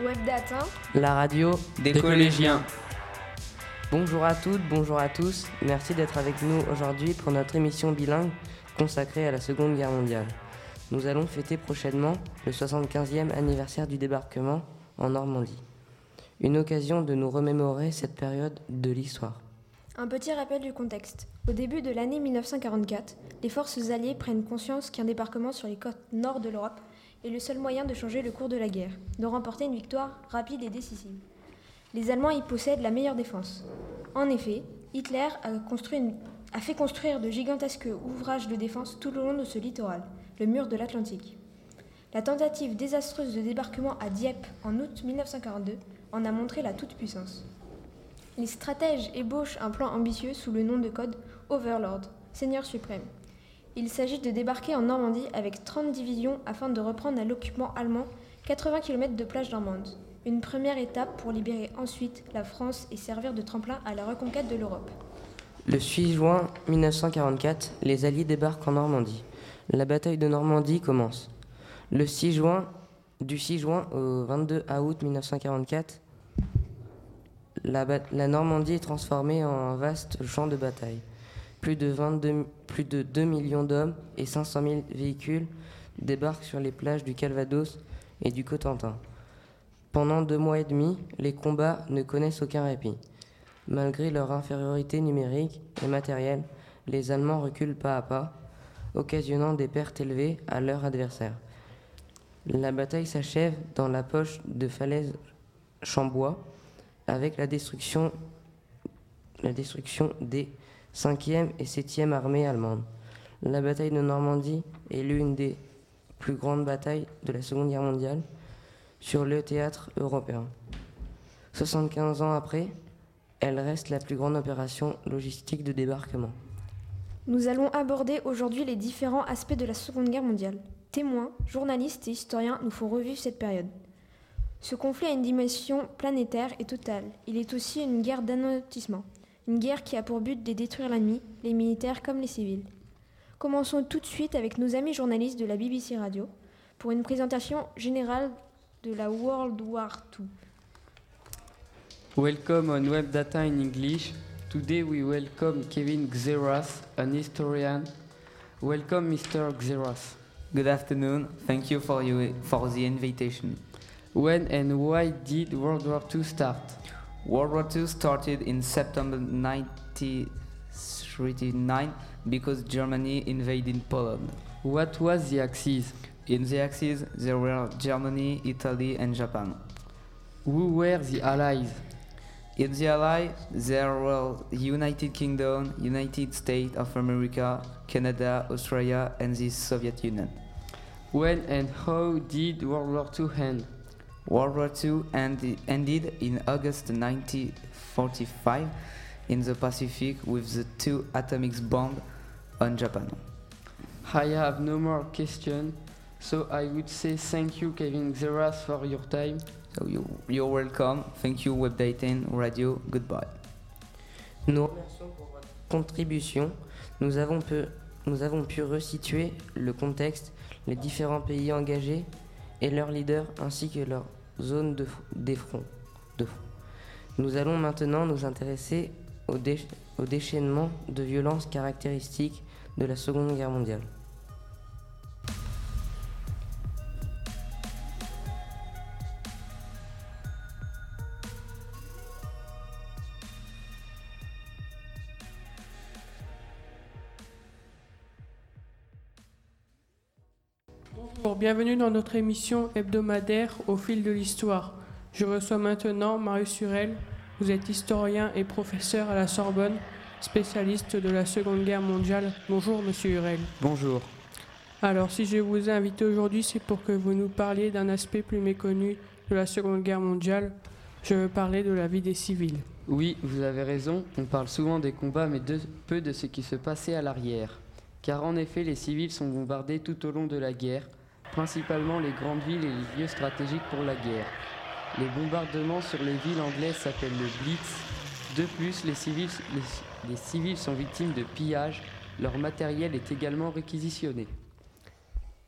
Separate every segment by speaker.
Speaker 1: Webdata,
Speaker 2: la radio
Speaker 3: des, collégiens.
Speaker 2: Bonjour à toutes, bonjour à tous. Merci d'être avec nous aujourd'hui pour notre émission bilingue consacrée à la Seconde Guerre mondiale. Nous allons fêter prochainement le 75e anniversaire du débarquement en Normandie. Une occasion de nous remémorer cette période de l'histoire.
Speaker 1: Un petit rappel du contexte. Au début de l'année 1944, les forces alliées prennent conscience qu'un débarquement sur les côtes nord de l'Europe est le seul moyen de changer le cours de la guerre, de remporter une victoire rapide et décisive. Les Allemands y possèdent la meilleure défense. En effet, Hitler a, fait construire de gigantesques ouvrages de défense tout le long de ce littoral, le mur de l'Atlantique. La tentative désastreuse de débarquement à Dieppe en août 1942 en a montré la toute-puissance. Les stratèges ébauchent un plan ambitieux sous le nom de code Overlord, Seigneur suprême. Il s'agit de débarquer en Normandie avec 30 divisions afin de reprendre à l'occupant allemand 80 km de plage normande. Une première étape pour libérer ensuite la France et servir de tremplin à la reconquête de l'Europe.
Speaker 2: Le 6 juin 1944, les Alliés débarquent en Normandie. La bataille de Normandie commence. Le 6 juin, du 6 juin au 22 août 1944, la, Normandie est transformée en un vaste champ de bataille. Plus de, 22, plus de 2 millions d'hommes et 500 000 véhicules débarquent sur les plages du Calvados et du Cotentin. Pendant deux mois et demi, les combats ne connaissent aucun répit. Malgré leur infériorité numérique et matérielle, les Allemands reculent pas à pas, occasionnant des pertes élevées à leur adversaire. La bataille s'achève dans la poche de falaise Chambois, avec la destruction des 5e et 7e armées allemandes. La bataille de Normandie est l'une des plus grandes batailles de la Seconde Guerre mondiale sur le théâtre européen. 75 ans après, elle reste la plus grande opération logistique de débarquement.
Speaker 1: Nous allons aborder aujourd'hui les différents aspects de la Seconde Guerre mondiale. Témoins, journalistes et historiens nous font revivre cette période. Ce conflit a une dimension planétaire et totale. Il est aussi une guerre d'anotissement, une guerre qui a pour but de détruire l'ennemi, les militaires comme les civils. Commençons tout de suite avec nos amis journalistes de la BBC Radio pour une présentation générale de la World War II.
Speaker 3: Welcome on Web Data in English. Today we welcome Kevin Xeras, an historian. Welcome, Mr. Xeras.
Speaker 4: Good afternoon. Thank you for, you for the invitation.
Speaker 3: When and why did World War II start?
Speaker 4: World War II started in September 1939 because Germany invaded Poland.
Speaker 3: What was the Axis?
Speaker 4: In the Axis, there were Germany, Italy, and Japan.
Speaker 3: Who were the Allies?
Speaker 4: In the Allies, there were United Kingdom, United States of America, Canada, Australia, and the Soviet Union.
Speaker 3: When and how did World War II end?
Speaker 4: World War II ended in August 1945 in the Pacific with the two atomic bombs on Japan.
Speaker 3: I have no more questions, so I would say thank you, Kevin Xeras, for your time.
Speaker 4: So you, you're welcome. Thank you, Web Dating Radio. Goodbye.
Speaker 2: Nous remercions pour votre contribution. Nous avons, pu, nous avons pu resituer le contexte, les différents pays engagés et leurs leaders ainsi que leur zone de, des fronts, front. Nous allons maintenant nous intéresser au déchaînement de violences caractéristiques de la Seconde Guerre mondiale.
Speaker 5: Bienvenue dans notre émission hebdomadaire Au fil de l'histoire. Je reçois maintenant Marius Hurel. Vous êtes historien et professeur à la Sorbonne, spécialiste de la Seconde Guerre mondiale. Bonjour, monsieur Hurel.
Speaker 6: Bonjour.
Speaker 5: Alors, si je vous ai invité aujourd'hui, c'est pour que vous nous parliez d'un aspect plus méconnu de la Seconde Guerre mondiale. Je veux parler de la vie des civils.
Speaker 3: Oui, vous avez raison. On parle souvent des combats, mais peu de ce qui se passait à l'arrière. Car en effet, les civils sont bombardés tout au long de la guerre, principalement les grandes villes et les lieux stratégiques pour la guerre. Les bombardements sur les villes anglaises s'appellent le Blitz. De plus, les civils, les, civils sont victimes de pillages. Leur matériel est également réquisitionné.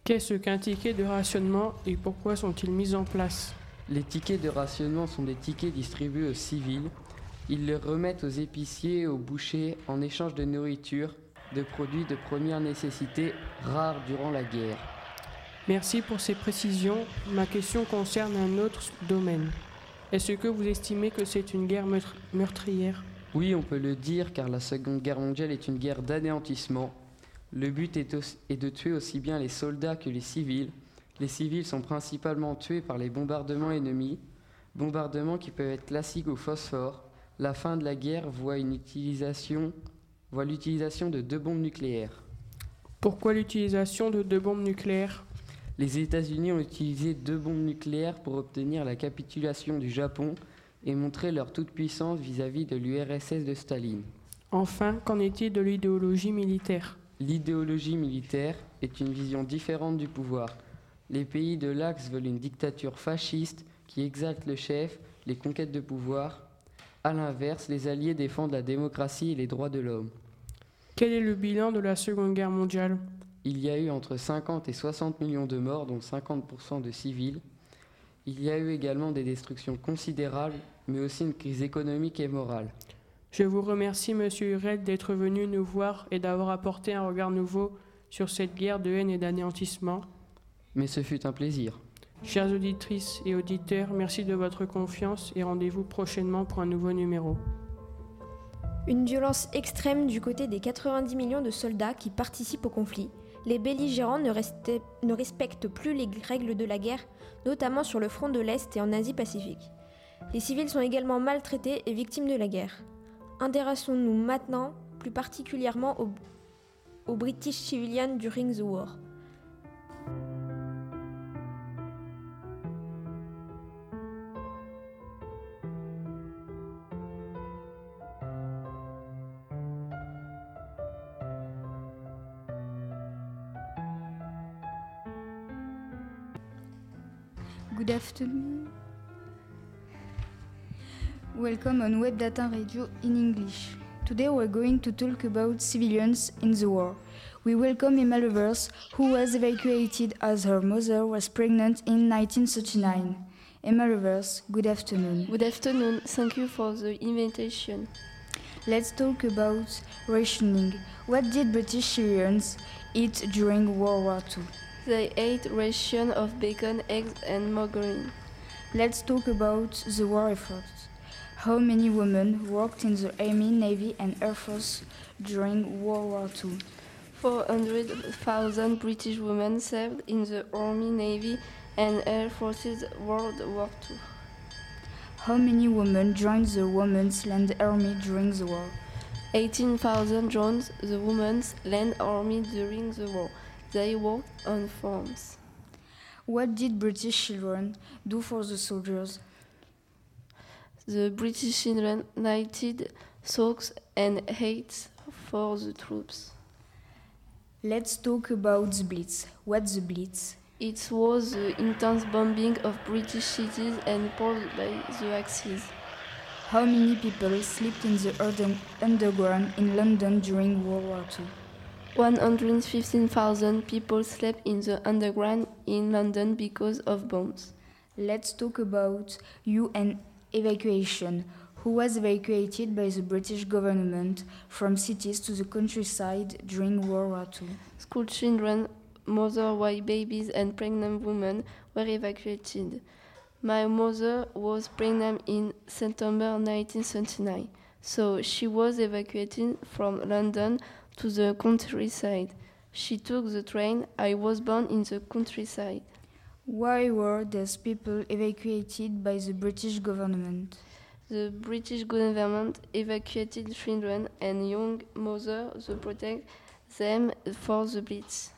Speaker 5: Qu'est-ce qu'un ticket de rationnement et pourquoi sont-ils mis en place?
Speaker 3: Les tickets de rationnement sont des tickets distribués aux civils. Ils les remettent aux épiciers et aux bouchers en échange de nourriture, de produits de première nécessité rares durant la guerre.
Speaker 5: Merci pour ces précisions. Ma question concerne un autre domaine. Est-ce que vous estimez que c'est une guerre meurtri- meurtrière?
Speaker 3: Oui, on peut le dire car la Seconde Guerre mondiale est une guerre d'anéantissement. Le but est, aussi- est de tuer aussi bien les soldats que les civils. Les civils sont principalement tués par les bombardements ennemis, bombardements qui peuvent être classiques au phosphore. La fin de la guerre voit une utilisation voit l'utilisation de deux bombes nucléaires.
Speaker 5: Pourquoi l'utilisation de deux bombes nucléaires?
Speaker 3: Les États-Unis ont utilisé deux bombes nucléaires pour obtenir la capitulation du Japon et montrer leur toute-puissance vis-à-vis de l'URSS de Staline.
Speaker 5: Enfin, qu'en est-il de l'idéologie militaire?
Speaker 3: L'idéologie militaire est une vision différente du pouvoir. Les pays de l'Axe veulent une dictature fasciste qui exalte le chef, les conquêtes de pouvoir. A l'inverse, les Alliés défendent la démocratie et les droits de l'homme.
Speaker 5: Quel est le bilan de la Seconde Guerre mondiale?
Speaker 3: Il y a eu entre 50 et 60 millions de morts, dont 50% de civils. Il y a eu également des destructions considérables, mais aussi une crise économique et morale.
Speaker 5: Je vous remercie, Monsieur Hurel, d'être venu nous voir et d'avoir apporté un regard nouveau sur cette guerre de haine et d'anéantissement.
Speaker 3: Mais ce fut un plaisir.
Speaker 5: Chères auditrices et auditeurs, merci de votre confiance et rendez-vous prochainement pour un nouveau numéro.
Speaker 1: Une violence extrême du côté des 90 millions de soldats qui participent au conflit. Les belligérants ne, respectent plus les règles de la guerre, notamment sur le front de l'Est et en Asie-Pacifique. Les civils sont également maltraités et victimes de la guerre. Intéressons-nous maintenant plus particulièrement aux British civilians during the war.
Speaker 6: Good afternoon. Welcome on Web Data Radio in English. Today we're going to talk about civilians in the war. We welcome Emma Levers, who was evacuated as her mother was pregnant in 1939. Emma Levers, good afternoon.
Speaker 7: Good afternoon. Thank you for the invitation.
Speaker 6: Let's talk about rationing. What did British civilians eat during World War II?
Speaker 7: They ate ration of bacon, eggs, and margarine.
Speaker 6: Let's talk about the war effort. How many women worked in the Army, Navy, and Air Force during World War II?
Speaker 7: 400,000 British women served in the Army, Navy, and Air Forces World War II.
Speaker 6: How many women joined the Women's Land Army during the war?
Speaker 7: 18,000 joined the Women's Land Army during the war. They worked on farms.
Speaker 6: What did British children do for the soldiers?
Speaker 7: The British children knitted socks and hats for the troops.
Speaker 6: Let's talk about the Blitz. What's the Blitz?
Speaker 7: It was the intense bombing of British cities and ports by the Axis.
Speaker 6: How many people slept in the urban- underground in London during World War II?
Speaker 7: 115,000 people slept in the underground in London because of bombs.
Speaker 6: Let's talk about UN evacuation. Who was evacuated by the British government from cities to the countryside during World War II?
Speaker 7: School children, mother, white babies, and pregnant women were evacuated. My mother was pregnant in September 1939, so she was evacuated from London to the countryside. She took the train. I was born in the countryside.
Speaker 6: Why were these people evacuated by the British government?
Speaker 7: The British government evacuated children and young mothers to protect them for the Blitz.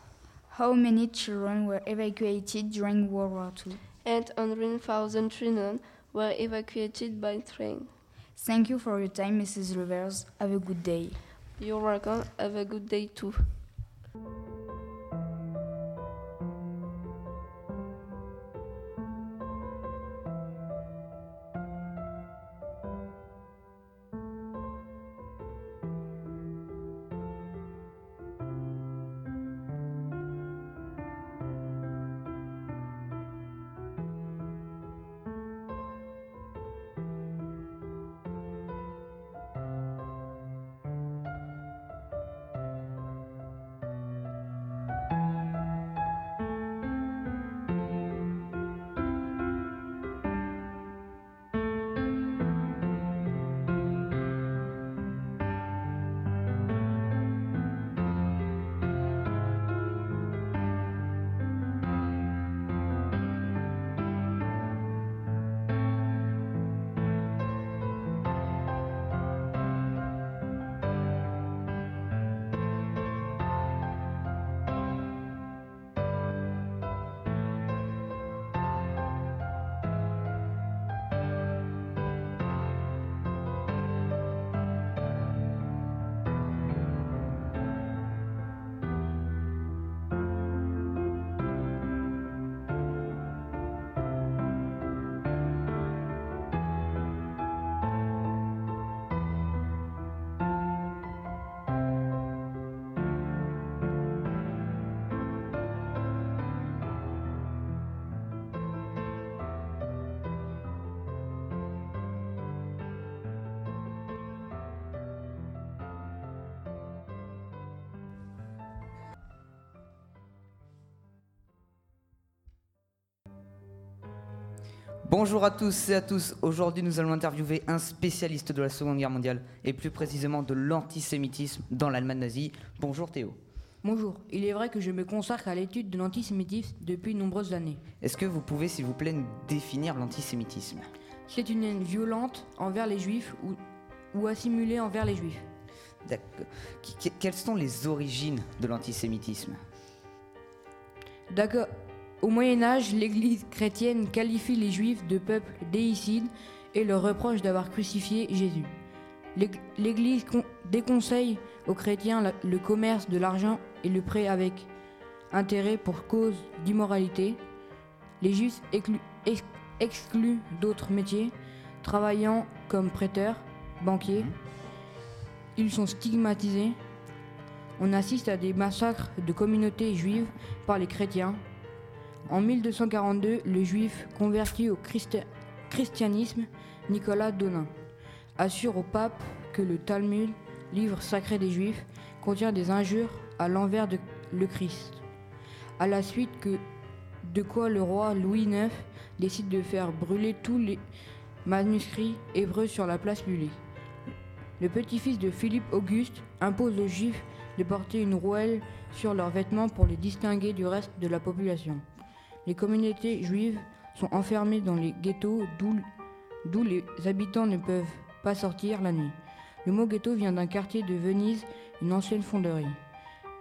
Speaker 6: How many children were evacuated during World War II?
Speaker 7: 800,000 children were evacuated by train.
Speaker 6: Thank you for your time, Mrs. Rivers. Have a good day.
Speaker 7: You're welcome. Have a good day too.
Speaker 4: Bonjour à tous et à tous. Aujourd'hui, nous allons interviewer un spécialiste de la Seconde Guerre mondiale et plus précisément de l'antisémitisme dans l'Allemagne nazie. Bonjour Théo.
Speaker 8: Bonjour, il est vrai que je me consacre à l'étude de l'antisémitisme depuis de nombreuses années.
Speaker 4: Est-ce que vous pouvez, s'il vous plaît, nous définir l'antisémitisme?
Speaker 8: C'est une haine violente envers les juifs ou, ou assimilée envers les juifs.
Speaker 4: D'accord. Quelles sont les origines de l'antisémitisme?
Speaker 8: D'accord. Au Moyen Âge, l'Église chrétienne qualifie les juifs de peuple déicide et leur reproche d'avoir crucifié Jésus. L'Ég- L'Église con- déconseille aux chrétiens le commerce de l'argent et le prêt avec intérêt pour cause d'immoralité. Les juifs exclu- ex- excluent d'autres métiers, travaillant comme prêteurs, banquiers. Ils sont stigmatisés. On assiste à des massacres de communautés juives par les chrétiens. En 1242, le juif converti au christi- christianisme, Nicolas Donin, assure au pape que le Talmud, livre sacré des juifs, contient des injures à l'envers de le Christ. À la suite de quoi le roi Louis IX décide de faire brûler tous les manuscrits hébreux sur la place publique. Le petit-fils de Philippe Auguste impose aux juifs de porter une rouelle sur leurs vêtements pour les distinguer du reste de la population. Les communautés juives sont enfermées dans les ghettos d'où les habitants ne peuvent pas sortir la nuit. Le mot ghetto vient d'un quartier de Venise, une ancienne fonderie.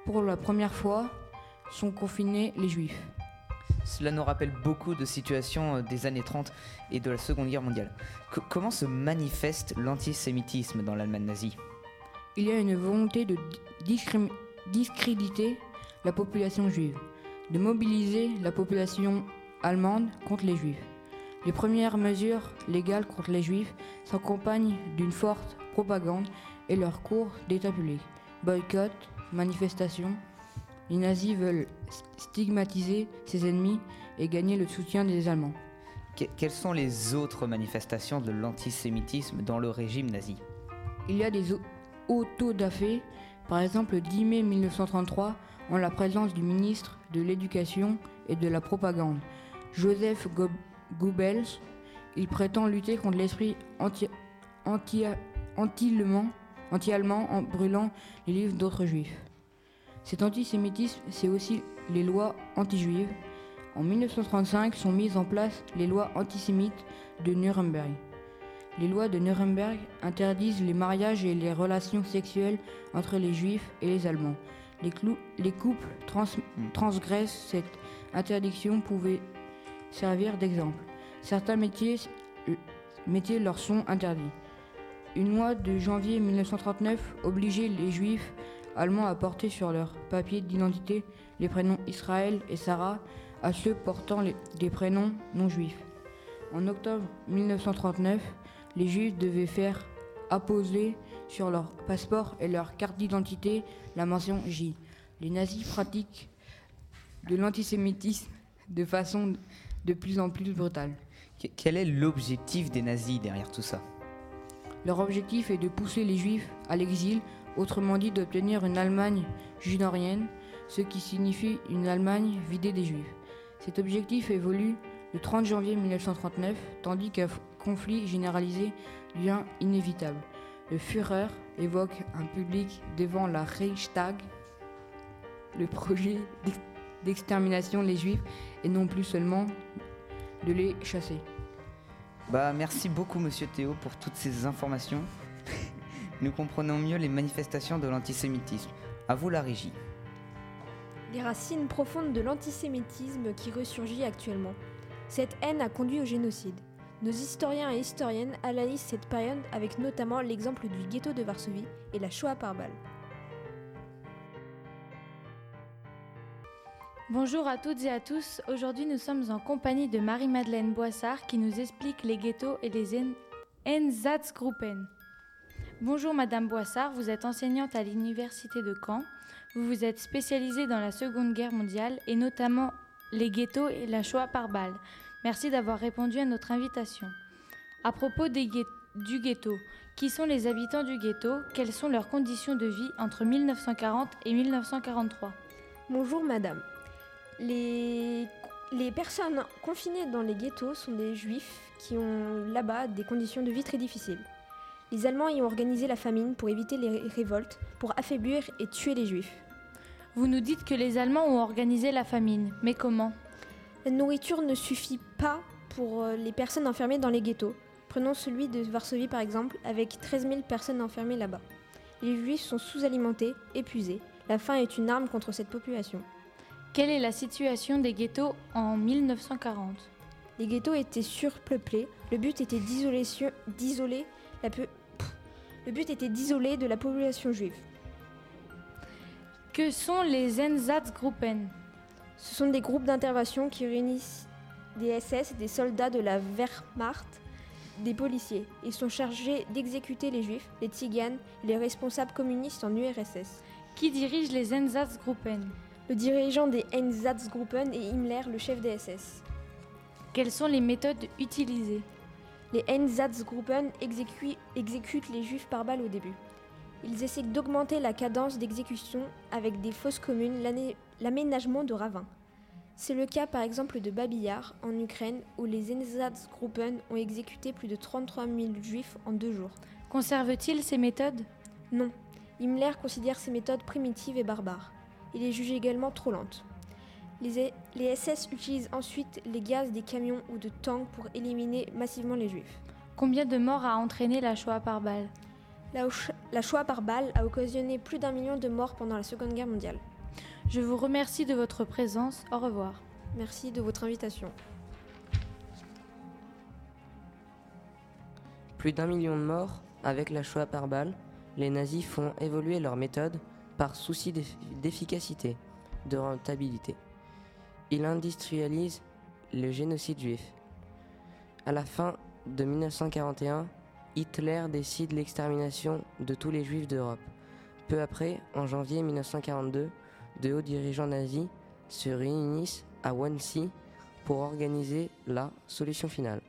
Speaker 8: Pour la première fois, sont confinés les juifs.
Speaker 4: Cela nous rappelle beaucoup de situations euh, des années 30 et de la Seconde Guerre mondiale. Co- comment se manifeste l'antisémitisme dans l'Allemagne nazie?
Speaker 8: Il y a une volonté de discréditer la population juive, de mobiliser la population allemande contre les juifs. Les premières mesures légales contre les juifs s'accompagnent d'une forte propagande et leur cours d'état public. Boycott, manifestations. Les nazis veulent stigmatiser ses ennemis et gagner le soutien des Allemands.
Speaker 4: Que- quelles sont les autres manifestations de l'antisémitisme dans le régime nazi?
Speaker 8: Il y a des au- autodafés, par exemple le 10 mai 1933, en la présence du ministre de l'Éducation et de la Propagande, Joseph Go- Goebbels. Il prétend lutter contre l'esprit anti- anti- anti-allemand anti-allemand en brûlant les livres d'autres juifs. Cet antisémitisme, c'est aussi les lois anti-juives. En 1935 sont mises en place les lois antisémites de Nuremberg. Les lois de Nuremberg interdisent les mariages et les relations sexuelles entre les juifs et les allemands. Les, couples trans- transgressent cette interdiction pouvaient servir d'exemple. Certains métiers, métiers leur sont interdits. Une loi de janvier 1939 obligeait les juifs allemands à porter sur leur papier d'identité les prénoms Israël et Sarah à ceux portant les- des prénoms non juifs. En octobre 1939, les juifs devaient faire apposer sur leur passeport et leur carte d'identité la mention J. Les nazis pratiquent de l'antisémitisme de façon de plus en plus brutale.
Speaker 4: Que- Quel est l'objectif des nazis derrière tout ça?
Speaker 8: Leur objectif est de pousser les juifs à l'exil, autrement dit d'obtenir une Allemagne junorienne, ce qui signifie une Allemagne vidée des juifs. Cet objectif évolue le 30 janvier 1939, tandis qu'un conflit généralisé devient inévitable. Le Führer évoque un public devant la Reichstag le projet d'ex- d'extermination des juifs et non plus seulement de les chasser.
Speaker 4: Bah merci beaucoup monsieur Théo pour toutes ces informations. Nous comprenons mieux les manifestations de l'antisémitisme. À vous la régie.
Speaker 1: Les racines profondes de l'antisémitisme qui ressurgit actuellement. Cette haine a conduit au génocide. Nos historiens et historiennes analysent cette période avec notamment l'exemple du ghetto de Varsovie et la Shoah par balle.
Speaker 9: Bonjour à toutes et à tous. Aujourd'hui, nous sommes en compagnie de Marie-Madeleine Boissard qui nous explique les ghettos et les En- Einsatzgruppen. Bonjour Madame Boissard, vous êtes enseignante à l'université de Caen. Vous vous êtes spécialisée dans la Seconde Guerre mondiale et notamment les ghettos et la Shoah par balle. Merci d'avoir répondu à notre invitation. À propos des du ghetto, qui sont les habitants du ghetto Quelles sont leurs conditions de vie entre 1940 et 1943
Speaker 1: Bonjour madame. Les Les personnes confinées dans les ghettos sont des juifs qui ont là-bas des conditions de vie très difficiles. Les Allemands y ont organisé la famine pour éviter les révoltes, pour affaiblir et tuer les juifs.
Speaker 9: Vous nous dites que les Allemands ont organisé la famine, mais comment?
Speaker 1: La nourriture ne suffit pas pour euh, les personnes enfermées dans les ghettos. Prenons celui de Varsovie par exemple, avec 13 000 personnes enfermées là-bas. Les juifs sont sous-alimentés, épuisés. La faim est une arme contre cette population.
Speaker 9: Quelle est la situation des ghettos en 1940
Speaker 1: Les ghettos étaient surpeuplés. Le but était d'isoler la peu-. Le but était d'isoler de la population juive.
Speaker 9: Que sont les Einsatzgruppen
Speaker 1: Ce sont des groupes d'intervention qui réunissent des SS, des soldats de la Wehrmacht, des policiers. Ils sont chargés d'exécuter les juifs, les tziganes les responsables communistes en URSS.
Speaker 9: Qui dirige les Einsatzgruppen?
Speaker 1: Le dirigeant des Einsatzgruppen est Himmler, le chef des SS.
Speaker 9: Quelles sont les méthodes utilisées?
Speaker 1: Les Einsatzgruppen exécu- exécutent les juifs par balle au début. Ils essaient d'augmenter la cadence d'exécution avec des fosses communes, l'aménagement de ravins. C'est le cas par exemple de Babillard en Ukraine où les Einsatzgruppen ont exécuté plus de 33 000 juifs en deux jours.
Speaker 9: Conserve-t-il ces méthodes?
Speaker 1: Non, Himmler considère ces méthodes primitives et barbares. Il les juge également trop lentes. Les, les SS utilisent ensuite les gaz des camions ou de tanks pour éliminer massivement les juifs.
Speaker 9: Combien de morts a entraîné la Shoah par balle?
Speaker 1: La, Sh- la Shoah par balle a occasionné plus d'un million de morts pendant la Seconde Guerre mondiale.
Speaker 9: Je vous remercie de votre présence. Au revoir.
Speaker 1: Merci de votre invitation.
Speaker 2: Plus d'un million de morts avec la Shoah par balle, les nazis font évoluer leur méthode par souci d'eff- d'efficacité, de rentabilité. Ils industrialisent le génocide juif. À la fin de 1941, Hitler décide l'extermination de tous les juifs d'Europe. Peu après, en janvier 1942, de hauts dirigeants nazis se réunissent à Wannsee pour organiser la solution finale.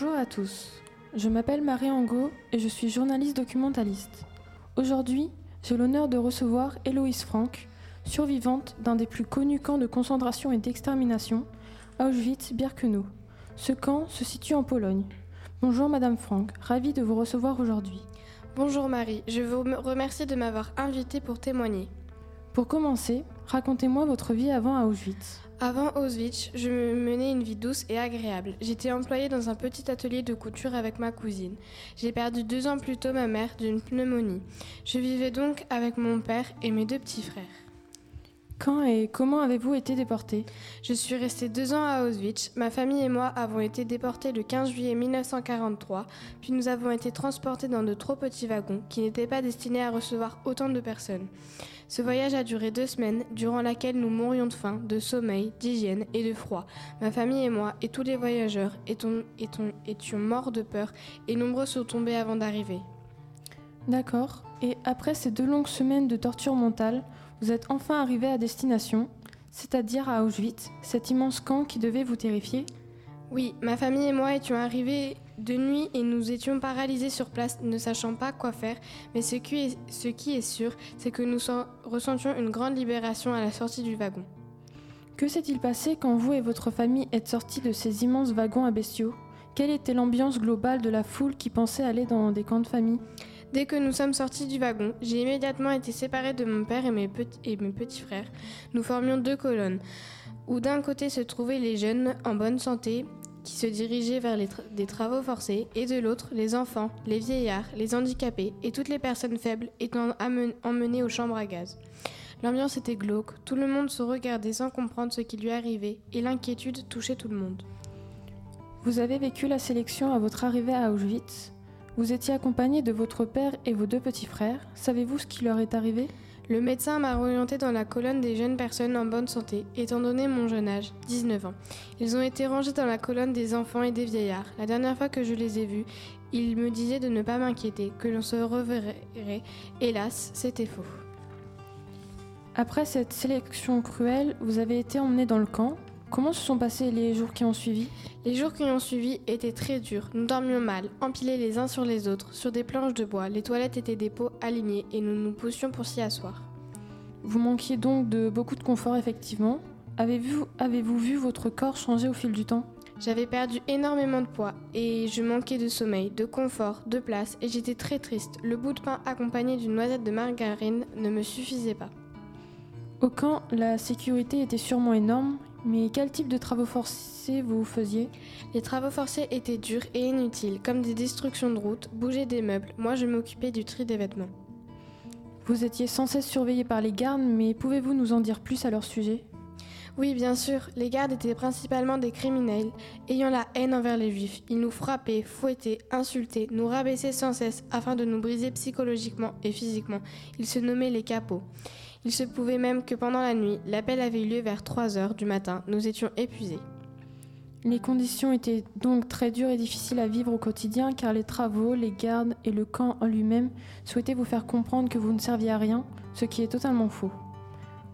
Speaker 10: Bonjour à tous, je m'appelle Marie Angot et je suis journaliste documentaliste. Aujourd'hui, j'ai l'honneur de recevoir Héloïse Franck, survivante d'un des plus connus camps de concentration et d'extermination, Auschwitz-Birkenau. Ce camp se situe en Pologne. Bonjour Madame Franck, ravie de vous recevoir aujourd'hui.
Speaker 11: Bonjour Marie, je vous remercie de m'avoir invitée pour témoigner.
Speaker 10: Pour commencer, racontez-moi votre vie avant Auschwitz.
Speaker 11: Avant Auschwitz, je me menais une vie douce et agréable. J'étais employée dans un petit atelier de couture avec ma cousine. J'ai perdu deux ans plus tôt ma mère d'une pneumonie. Je vivais donc avec mon père et mes deux petits frères.
Speaker 10: Quand et comment avez-vous été déporté
Speaker 11: Je suis restée deux ans à Auschwitz. Ma famille et moi avons été déportés le 15 juillet 1943, puis nous avons été transportés dans de trop petits wagons qui n'étaient pas destinés à recevoir autant de personnes. Ce voyage a duré deux semaines, durant laquelle nous mourions de faim, de sommeil, d'hygiène et de froid. Ma famille et moi, et tous les voyageurs, étions, étions- étions morts de peur, et nombreux sont tombés avant d'arriver.
Speaker 10: D'accord. Et après ces deux longues semaines de torture mentale, vous êtes enfin arrivé à destination, c'est-à-dire à Auschwitz, cet immense camp qui devait vous terrifier
Speaker 11: Oui, ma famille et moi étions arrivés de nuit et nous étions paralysés sur place, ne sachant pas quoi faire. Mais ce qui est, ce qui est sûr, c'est que nous sen- ressentions une grande libération à la sortie du wagon.
Speaker 10: Que s'est-il passé quand vous et votre famille êtes sortis de ces immenses wagons à bestiaux? Quelle était l'ambiance globale de la foule qui pensait aller dans des camps de famille?
Speaker 11: Dès que nous sommes sortis du wagon, j'ai immédiatement été séparée de mon père et mes, petits- frères. Nous formions deux colonnes, où d'un côté se trouvaient les jeunes en bonne santé qui se dirigeaient vers des travaux forcés, et de l'autre les enfants, les vieillards, les handicapés et toutes les personnes faibles étant emmenées aux chambres à gaz. L'ambiance était glauque, tout le monde se regardait sans comprendre ce qui lui arrivait, et l'inquiétude touchait tout le monde.
Speaker 10: Vous avez vécu la sélection à votre arrivée à Auschwitz? Vous étiez accompagné de votre père et vos deux petits frères. Savez-vous ce qui leur est arrivé?
Speaker 11: Le médecin m'a orienté dans la colonne des jeunes personnes en bonne santé, étant donné mon jeune âge, 19 ans. Ils ont été rangés dans la colonne des enfants et des vieillards. La dernière fois que je les ai vus, ils me disaient de ne pas m'inquiéter, que l'on se reverrait. Hélas, c'était faux.
Speaker 10: Après cette sélection cruelle, vous avez été emmené dans le camp. Comment se sont passés les jours qui ont suivi
Speaker 11: Les jours qui ont suivi étaient très durs. Nous dormions mal, empilés les uns sur les autres, sur des planches de bois. Les toilettes étaient des pots alignés et nous nous poussions pour s'y asseoir.
Speaker 10: Vous manquiez donc de beaucoup de confort, effectivement. Avez-vous avez vu votre corps changer au fil du temps?
Speaker 11: J'avais perdu énormément de poids et je manquais de sommeil, de confort, de place et j'étais très triste. Le bout de pain accompagné d'une noisette de margarine ne me suffisait pas.
Speaker 10: Au camp, la sécurité était sûrement énorme. Mais quel type de travaux forcés vous faisiez?
Speaker 11: Les travaux forcés étaient durs et inutiles, comme des destructions de routes, bouger des meubles. Moi, je m'occupais du tri des vêtements.
Speaker 10: Vous étiez sans cesse surveillé par les gardes, mais pouvez-vous nous en dire plus à leur sujet?
Speaker 11: Oui, bien sûr. Les gardes étaient principalement des criminels, ayant la haine envers les juifs. Ils nous frappaient, fouettaient, insultaient, nous rabaissaient sans cesse afin de nous briser psychologiquement et physiquement. Ils se nommaient les capots. Il se pouvait même que pendant la nuit, l'appel avait eu lieu vers 3 heures du matin. Nous étions épuisés.
Speaker 10: Les conditions étaient donc très dures et difficiles à vivre au quotidien car les travaux, les gardes et le camp en lui-même souhaitaient vous faire comprendre que vous ne serviez à rien, ce qui est totalement faux.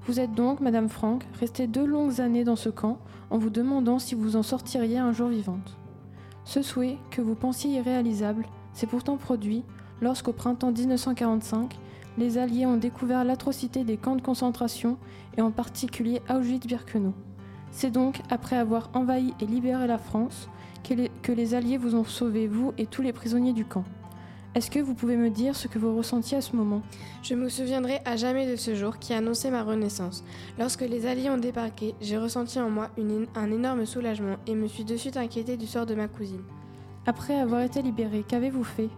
Speaker 10: Vous êtes donc, Madame Franck, restée deux longues années dans ce camp en vous demandant si vous en sortiriez un jour vivante. Ce souhait, que vous pensiez irréalisable, s'est pourtant produit lorsqu'au printemps 1945, les Alliés ont découvert l'atrocité des camps de concentration et en particulier Auschwitz-Birkenau. C'est donc après avoir envahi et libéré la France que les, que les Alliés vous ont sauvé, vous et tous les prisonniers du camp. Est-ce que vous pouvez me dire ce que vous ressentiez à ce moment?
Speaker 11: Je me souviendrai à jamais de ce jour qui annonçait ma renaissance. Lorsque les Alliés ont débarqué, j'ai ressenti en moi une, un énorme soulagement et me suis de suite inquiétée du sort de ma cousine.
Speaker 10: Après avoir été libéré, qu'avez-vous fait?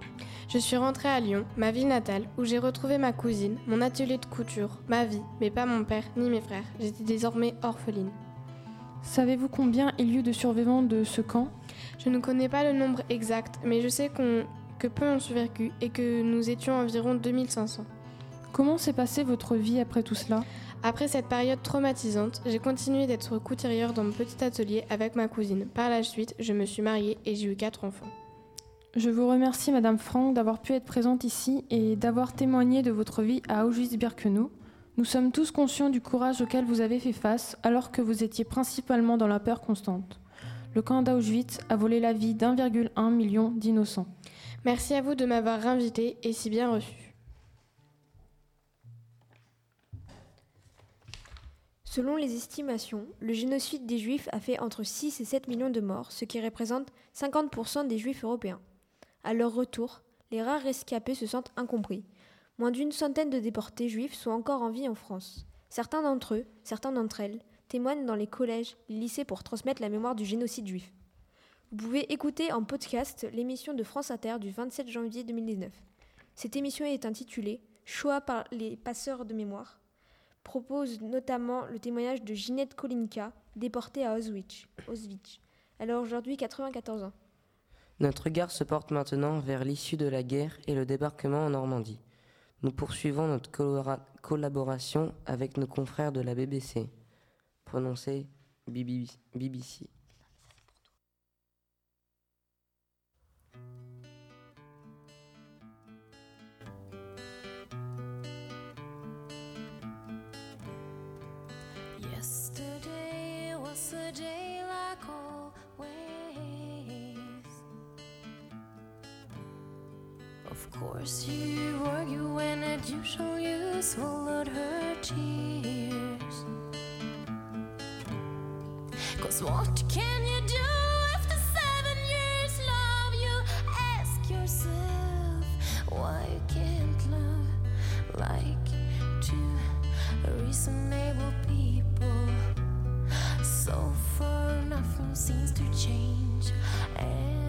Speaker 11: Je suis rentrée à Lyon, ma ville natale, où j'ai retrouvé ma cousine, mon atelier de couture, ma vie, mais pas mon père ni mes frères. J'étais désormais orpheline.
Speaker 10: Savez-vous combien il y eut de survivants de ce camp?
Speaker 11: Je ne connais pas le nombre exact, mais je sais qu'on que peu ont survécu et que nous étions environ 2500.
Speaker 10: Comment s'est passée votre vie après tout cela?
Speaker 11: Après cette période traumatisante, j'ai continué d'être couturière dans mon petit atelier avec ma cousine. Par la suite, je me suis mariée et j'ai eu quatre enfants.
Speaker 10: Je vous remercie, Madame Franck, d'avoir pu être présente ici et d'avoir témoigné de votre vie à Auschwitz-Birkenau. Nous sommes tous conscients du courage auquel vous avez fait face alors que vous étiez principalement dans la peur constante. Le camp d'Auschwitz a volé la vie d'1,1 million d'innocents.
Speaker 11: Merci à vous de m'avoir invité et si bien reçu.
Speaker 1: Selon les estimations, le génocide des Juifs a fait entre 6 et 7 millions de morts, ce qui représente 50% des Juifs européens. À leur retour, les rares rescapés se sentent incompris. Moins d'une centaine de déportés juifs sont encore en vie en France. Certains d'entre eux, certains d'entre elles, témoignent dans les collèges, les lycées pour transmettre la mémoire du génocide juif. Vous pouvez écouter en podcast l'émission de France Inter du 27 janvier 2019. Cette émission est intitulée Choix par les passeurs de mémoire propose notamment le témoignage de Ginette Kolinka, déportée à Auschwitz. Auschwitz. Elle a aujourd'hui 94 ans.
Speaker 2: Notre regard se porte maintenant vers l'issue de la guerre et le débarquement en Normandie. Nous poursuivons notre collaboration avec nos confrères de la BBC, prononcé BBC.
Speaker 12: Course, you argue when as usually swallowed her tears. Cause what can you do after seven years, love? You ask yourself why can't love like two reasonable people. So far, nothing seems to change, and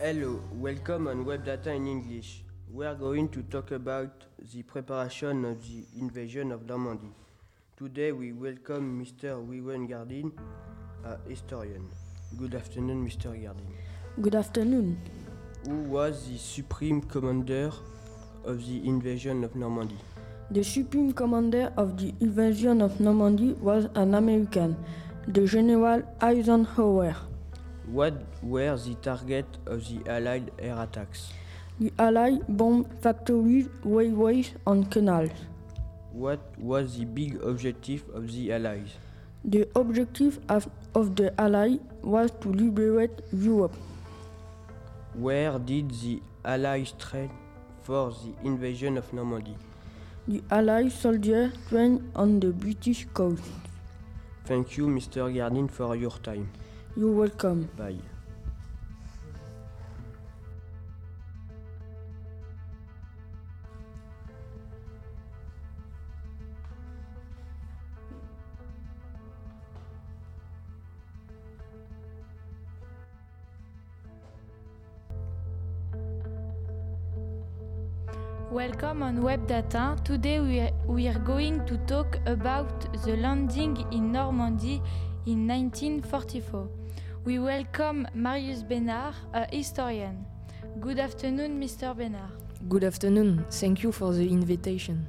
Speaker 13: Hello, welcome on Web Data in English. We are going to talk about the preparation of the invasion of Normandy. Today we welcome Mr. Wiwen Gardin, a historian. Good afternoon, Mr. Gardin.
Speaker 14: Good afternoon.
Speaker 13: Who was the supreme commander of the invasion of Normandy?
Speaker 14: The supreme commander of the invasion of Normandy was an American, the General Eisenhower.
Speaker 13: What were the target of the Allied air attacks?
Speaker 14: The Allied bombed factories, railways, and canals.
Speaker 13: What was the big objective of the Allies?
Speaker 14: The objective of, of the Allies was to liberate Europe.
Speaker 13: Where did the Allies train for the invasion of Normandy?
Speaker 14: The Allied soldiers trained on the British coast.
Speaker 13: Thank you, Mr. Gardin, for your time.
Speaker 14: You're welcome.
Speaker 13: Bye.
Speaker 9: Welcome on Web Data. Today we are, we are going to talk about the landing in Normandy in 1944. We welcome Marius Bénard, a historian. Good afternoon, Mr. Bénard.
Speaker 15: Good afternoon. Thank you for the invitation.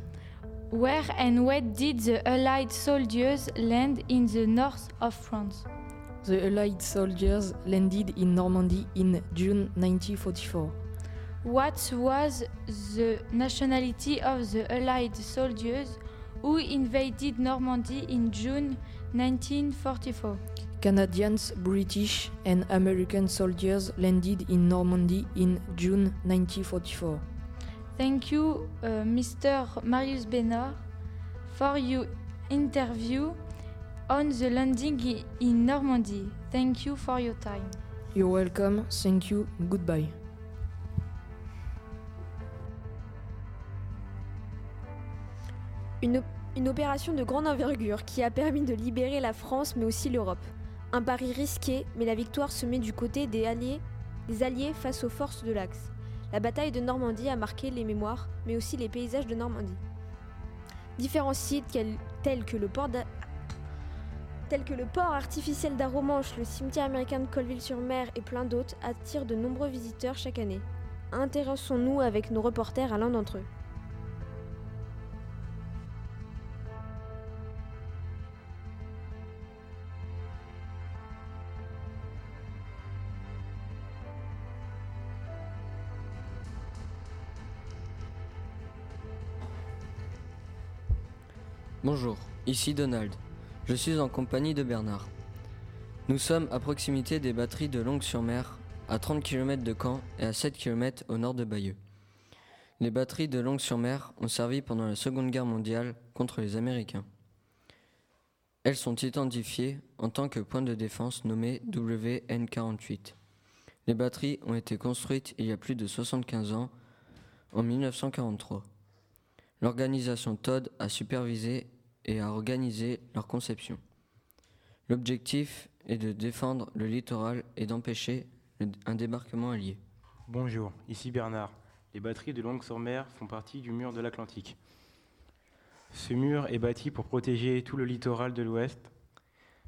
Speaker 9: Where and when did the Allied soldiers land in the north of France?
Speaker 15: The Allied soldiers landed in Normandy in June 1944.
Speaker 9: What was the nationality of the Allied soldiers who invaded Normandy in June 1944?
Speaker 15: Canadians, British, and American soldiers landed in Normandy in June 1944.
Speaker 9: Thank you, uh, Mr. Marius Bénard, for your interview on the landing in Normandy. Thank you for your time.
Speaker 15: You're welcome. Thank you. Goodbye.
Speaker 1: Une, op- une opération de grande envergure qui a permis de libérer la France mais aussi l'Europe. Un pari risqué, mais la victoire se met du côté des alliés, face aux forces de l'Axe. La bataille de Normandie a marqué les mémoires, mais aussi les paysages de Normandie. Différents sites tels que le port tels que le port artificiel d'Aromanche, le cimetière américain de Colville-sur-Mer et plein d'autres attirent de nombreux visiteurs chaque année. Intéressons-nous avec nos reporters à l'un d'entre eux.
Speaker 16: Bonjour, ici Donald. Je suis en compagnie de Bernard. Nous sommes à proximité des batteries de Longue-sur-Mer, à 30 km de Caen et à 7 km au nord de Bayeux. Les batteries de Longue-sur-Mer ont servi pendant la Seconde Guerre mondiale contre les Américains. Elles sont identifiées en tant que point de défense nommé WN48. Les batteries ont été construites il y a plus de 75 ans, en 1943. L'organisation Todd a supervisé et a organisé leur conception. L'objectif est de défendre le littoral et d'empêcher un débarquement allié.
Speaker 17: Bonjour, ici Bernard. Les batteries de Longue-sur-Mer font partie du mur de l'Atlantique. Ce mur est bâti pour protéger tout le littoral de l'ouest,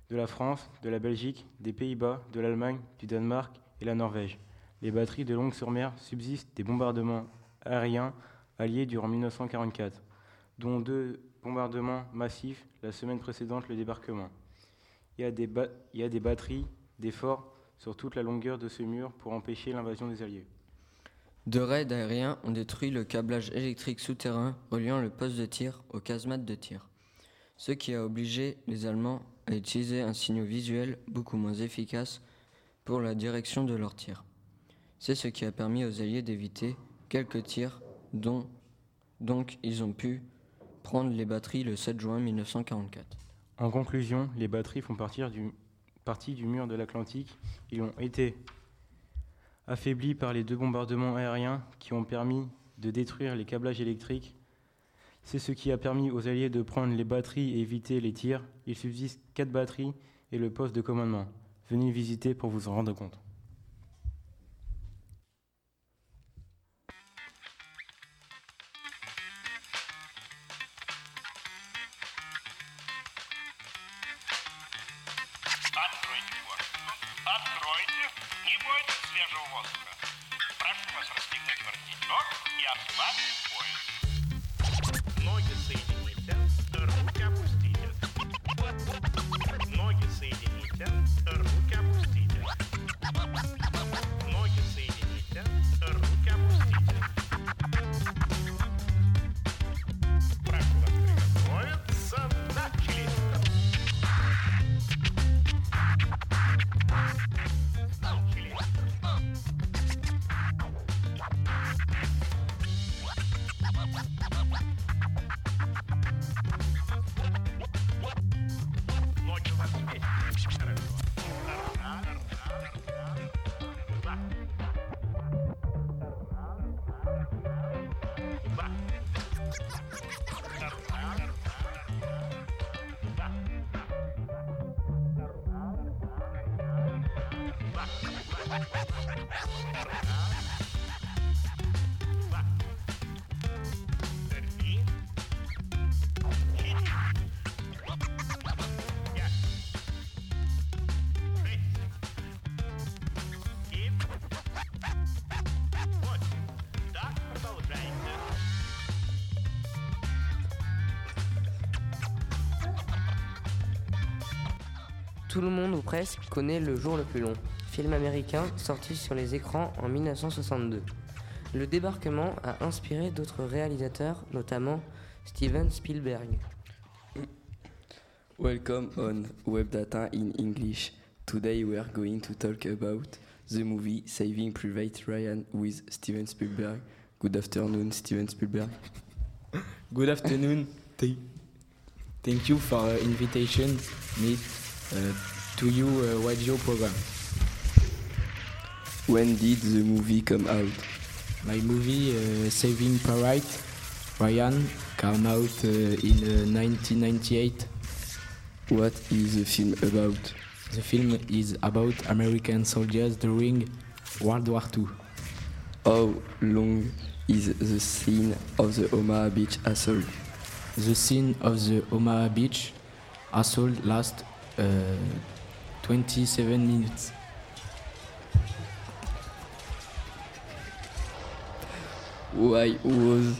Speaker 17: de la France, de la Belgique, des Pays-Bas, de l'Allemagne, du Danemark et la Norvège. Les batteries de Longue-sur-Mer subsistent des bombardements aériens alliés durant 1944, dont deux bombardements massifs la semaine précédente le débarquement. Il y a des, il y a des batteries, des forts sur toute la longueur de ce mur pour empêcher l'invasion des Alliés.
Speaker 16: Deux raids aériens ont détruit le câblage électrique souterrain reliant le poste de tir au casemate de tir, ce qui a obligé les Allemands à utiliser un signal visuel beaucoup moins efficace pour la direction de leurs tirs. C'est ce qui a permis aux Alliés d'éviter quelques tirs dont donc ils ont pu prendre les batteries le 7 juin 1944.
Speaker 17: En conclusion, les batteries font partie du, mur de l'Atlantique. Ils ont été affaiblis par les deux bombardements aériens qui ont permis de détruire les câblages électriques. C'est ce qui a permis aux Alliés de prendre les batteries et éviter les tirs. Il subsiste quatre batteries et le poste de commandement. Venez visiter pour vous en rendre compte.
Speaker 18: воздуха. Прошу вас расстегнуть воротничок и
Speaker 2: Tout le monde ou presque connaît Le jour le plus long, film américain sorti sur les écrans en 1962. Le débarquement a inspiré d'autres réalisateurs, notamment Steven Spielberg.
Speaker 19: Welcome on Web Data in English. Today we are going to talk about the movie Saving Private Ryan with Steven Spielberg. Good afternoon, Steven Spielberg.
Speaker 20: Good afternoon. Th- Thank you for uh, invitation me to you uh, radio program.
Speaker 19: When did the movie come out?
Speaker 20: My movie uh, Saving Private Ryan came out uh, in uh, 1998.
Speaker 19: What is the film about?
Speaker 20: The film is about American soldiers during World War II.
Speaker 19: How long is the scene of the Omaha Beach assault?
Speaker 20: The scene of the Omaha Beach assault lasts uh, 27 minutes.
Speaker 19: Why was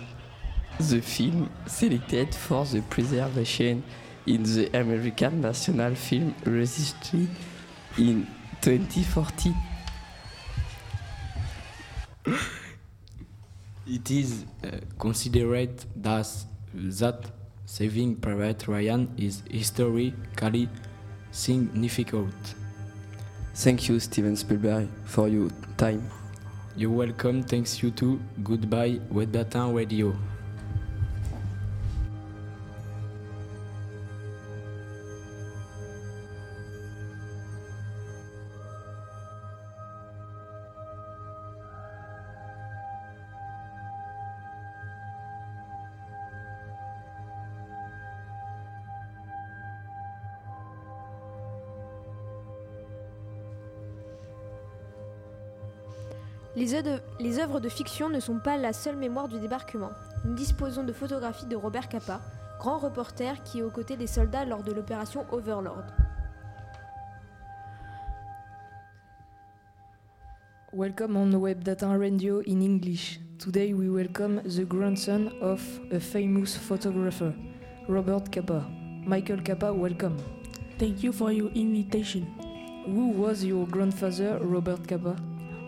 Speaker 19: the film selected for the preservation in the American National Film Registry in 2040?
Speaker 20: It is uh, considered that, that Saving Private Ryan is historically significant.
Speaker 19: Thank you, Steven Spielberg, for your time.
Speaker 20: You're welcome. Thanks you too. Goodbye, Data Radio.
Speaker 1: Œuvres, les œuvres de fiction ne sont pas la seule mémoire du débarquement. Nous disposons de photographies de Robert Capa, grand reporter qui est aux côtés des soldats lors de l'opération Overlord.
Speaker 15: Welcome on Web Data Radio in English. Today we welcome the grandson of a famous photographer, Robert Capa. Michael Capa, welcome.
Speaker 21: Thank you for your invitation.
Speaker 15: Who was your grandfather, Robert Capa?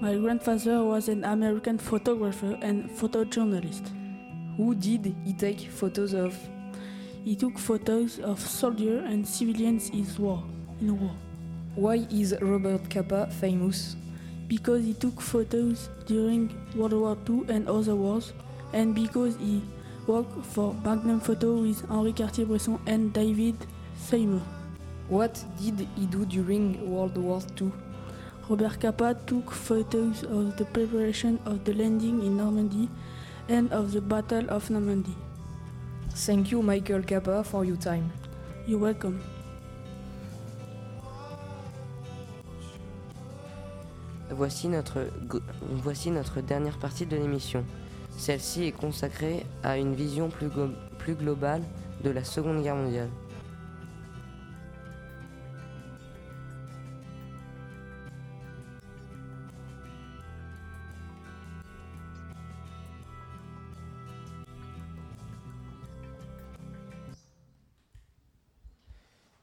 Speaker 21: My grandfather was an American photographer and photojournalist.
Speaker 15: Who did he take photos of?
Speaker 21: He took photos of soldiers and civilians in war. In war.
Speaker 15: Why is Robert Capa famous?
Speaker 21: Because he took photos during World War II and other wars, and because he worked for Magnum Photo with Henri Cartier-Bresson and David Seymour.
Speaker 15: What did he do during World War II?
Speaker 21: Robert Capa took photos of the preparation of the landing in Normandy and of the Battle of Normandy.
Speaker 15: Thank you, Michael Capa, for your time.
Speaker 21: You're welcome.
Speaker 2: Voici notre, voici notre dernière partie de l'émission. Celle-ci est consacrée à une vision plus globale de la Seconde Guerre mondiale.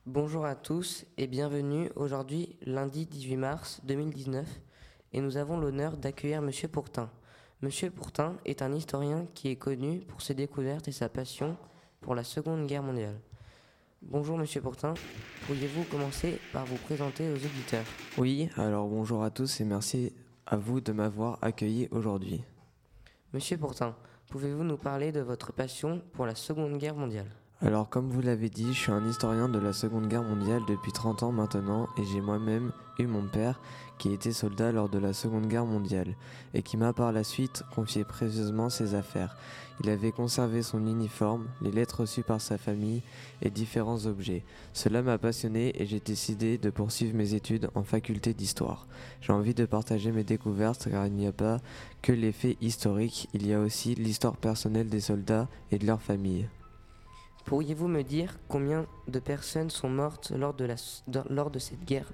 Speaker 2: Bonjour à tous et bienvenue aujourd'hui lundi 18 mars 2019 et nous avons l'honneur d'accueillir Monsieur Pourtin. Monsieur Pourtin est un historien qui est connu pour ses découvertes et sa passion pour la Seconde Guerre mondiale. Bonjour Monsieur Pourtin, pourriez-vous commencer par vous présenter aux auditeurs?
Speaker 22: Oui, alors bonjour à tous et merci à vous de m'avoir accueilli aujourd'hui.
Speaker 2: Monsieur Pourtin, pouvez-vous nous parler de votre passion pour la Seconde Guerre mondiale?
Speaker 22: Alors comme vous l'avez dit, je suis un historien de la Seconde Guerre mondiale depuis 30 ans maintenant et j'ai moi-même eu mon père qui était soldat lors de la Seconde Guerre mondiale et qui m'a par la suite confié précieusement ses affaires. Il avait conservé son uniforme, les lettres reçues par sa famille et différents objets. Cela m'a passionné et j'ai décidé de poursuivre mes études en faculté d'histoire. J'ai envie de partager mes découvertes car il n'y a pas que les faits historiques, il y a aussi l'histoire personnelle des soldats et de leurs familles.
Speaker 2: Pourriez-vous me dire combien de personnes sont mortes lors de, la, de- lors de cette guerre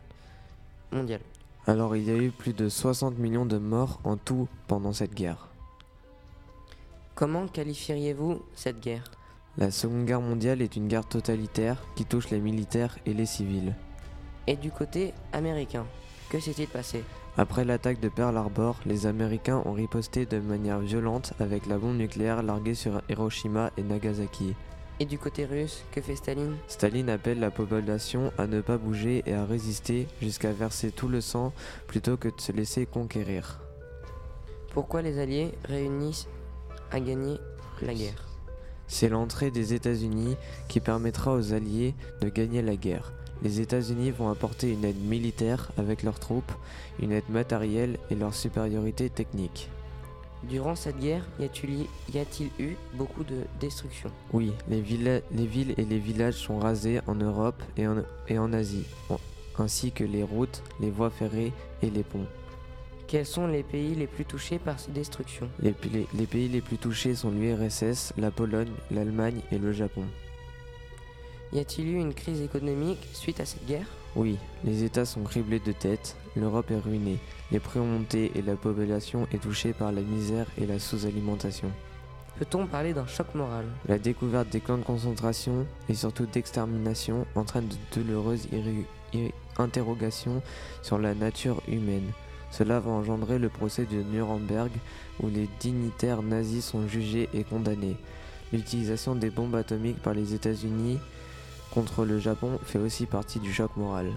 Speaker 2: mondiale?
Speaker 22: Alors il y a eu plus de 60 millions de morts en tout pendant cette guerre.
Speaker 2: Comment qualifieriez-vous cette guerre?
Speaker 22: La Seconde Guerre mondiale est une guerre totalitaire qui touche les militaires et les civils.
Speaker 2: Et du côté américain, que s'est-il passé?
Speaker 22: Après l'attaque de Pearl Harbor, les Américains ont riposté de manière violente avec la bombe nucléaire larguée sur Hiroshima et Nagasaki.
Speaker 2: Et du côté russe, que fait Staline?
Speaker 22: Staline appelle la population à ne pas bouger et à résister jusqu'à verser tout le sang plutôt que de se laisser conquérir.
Speaker 2: Pourquoi les Alliés réunissent à gagner la guerre?
Speaker 22: C'est l'entrée des États-Unis qui permettra aux Alliés de gagner la guerre. Les États-Unis vont apporter une aide militaire avec leurs troupes, une aide matérielle et leur supériorité technique.
Speaker 2: Durant cette guerre, y a-t-il y a-t-il eu beaucoup de destruction?
Speaker 22: Oui, les, villa- les villes et les villages sont rasés en Europe et en, et en Asie, ainsi que les routes, les voies ferrées et les ponts.
Speaker 2: Quels sont les pays les plus touchés par ces destructions?
Speaker 22: Les, pi- les- les pays les plus touchés sont l'URSS, la Pologne, l'Allemagne et le Japon.
Speaker 2: Y a-t-il eu une crise économique suite à cette guerre?
Speaker 22: Oui, les États sont criblés de tête, l'Europe est ruinée, les prix ont monté et la population est touchée par la misère et la sous-alimentation.
Speaker 2: Peut-on parler d'un choc moral?
Speaker 22: La découverte des camps de concentration et surtout d'extermination entraîne de douloureuses interrogations sur la nature humaine. Cela va engendrer le procès de Nuremberg où les dignitaires nazis sont jugés et condamnés. L'utilisation des bombes atomiques par les États-Unis contre le Japon fait aussi partie du choc moral.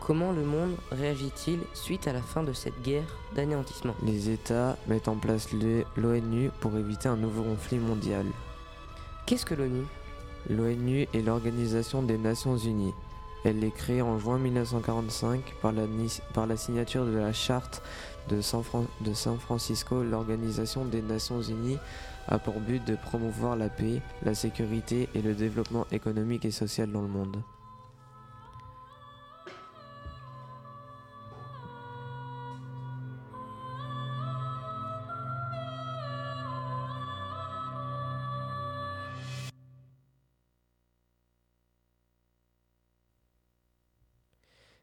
Speaker 2: Comment le monde réagit-il suite à la fin de cette guerre d'anéantissement?
Speaker 22: Les États mettent en place l'ONU pour éviter un nouveau conflit mondial.
Speaker 2: Qu'est-ce que l'ONU?
Speaker 22: L'ONU est l'Organisation des Nations Unies. Elle est créée en juin 1945 par la, ni- par la signature de la charte de San, Fran- de San Francisco. L'Organisation des Nations Unies a pour but de promouvoir la paix, la sécurité et le développement économique et social dans le monde.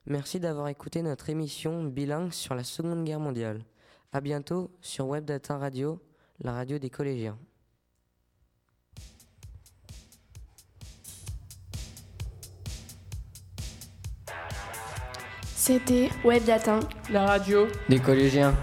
Speaker 2: Merci d'avoir écouté notre émission bilingue sur la Seconde Guerre mondiale. À bientôt sur Webdata Radio, la radio des collégiens.
Speaker 11: C'était Webdata.
Speaker 5: La radio
Speaker 16: Des collégiens.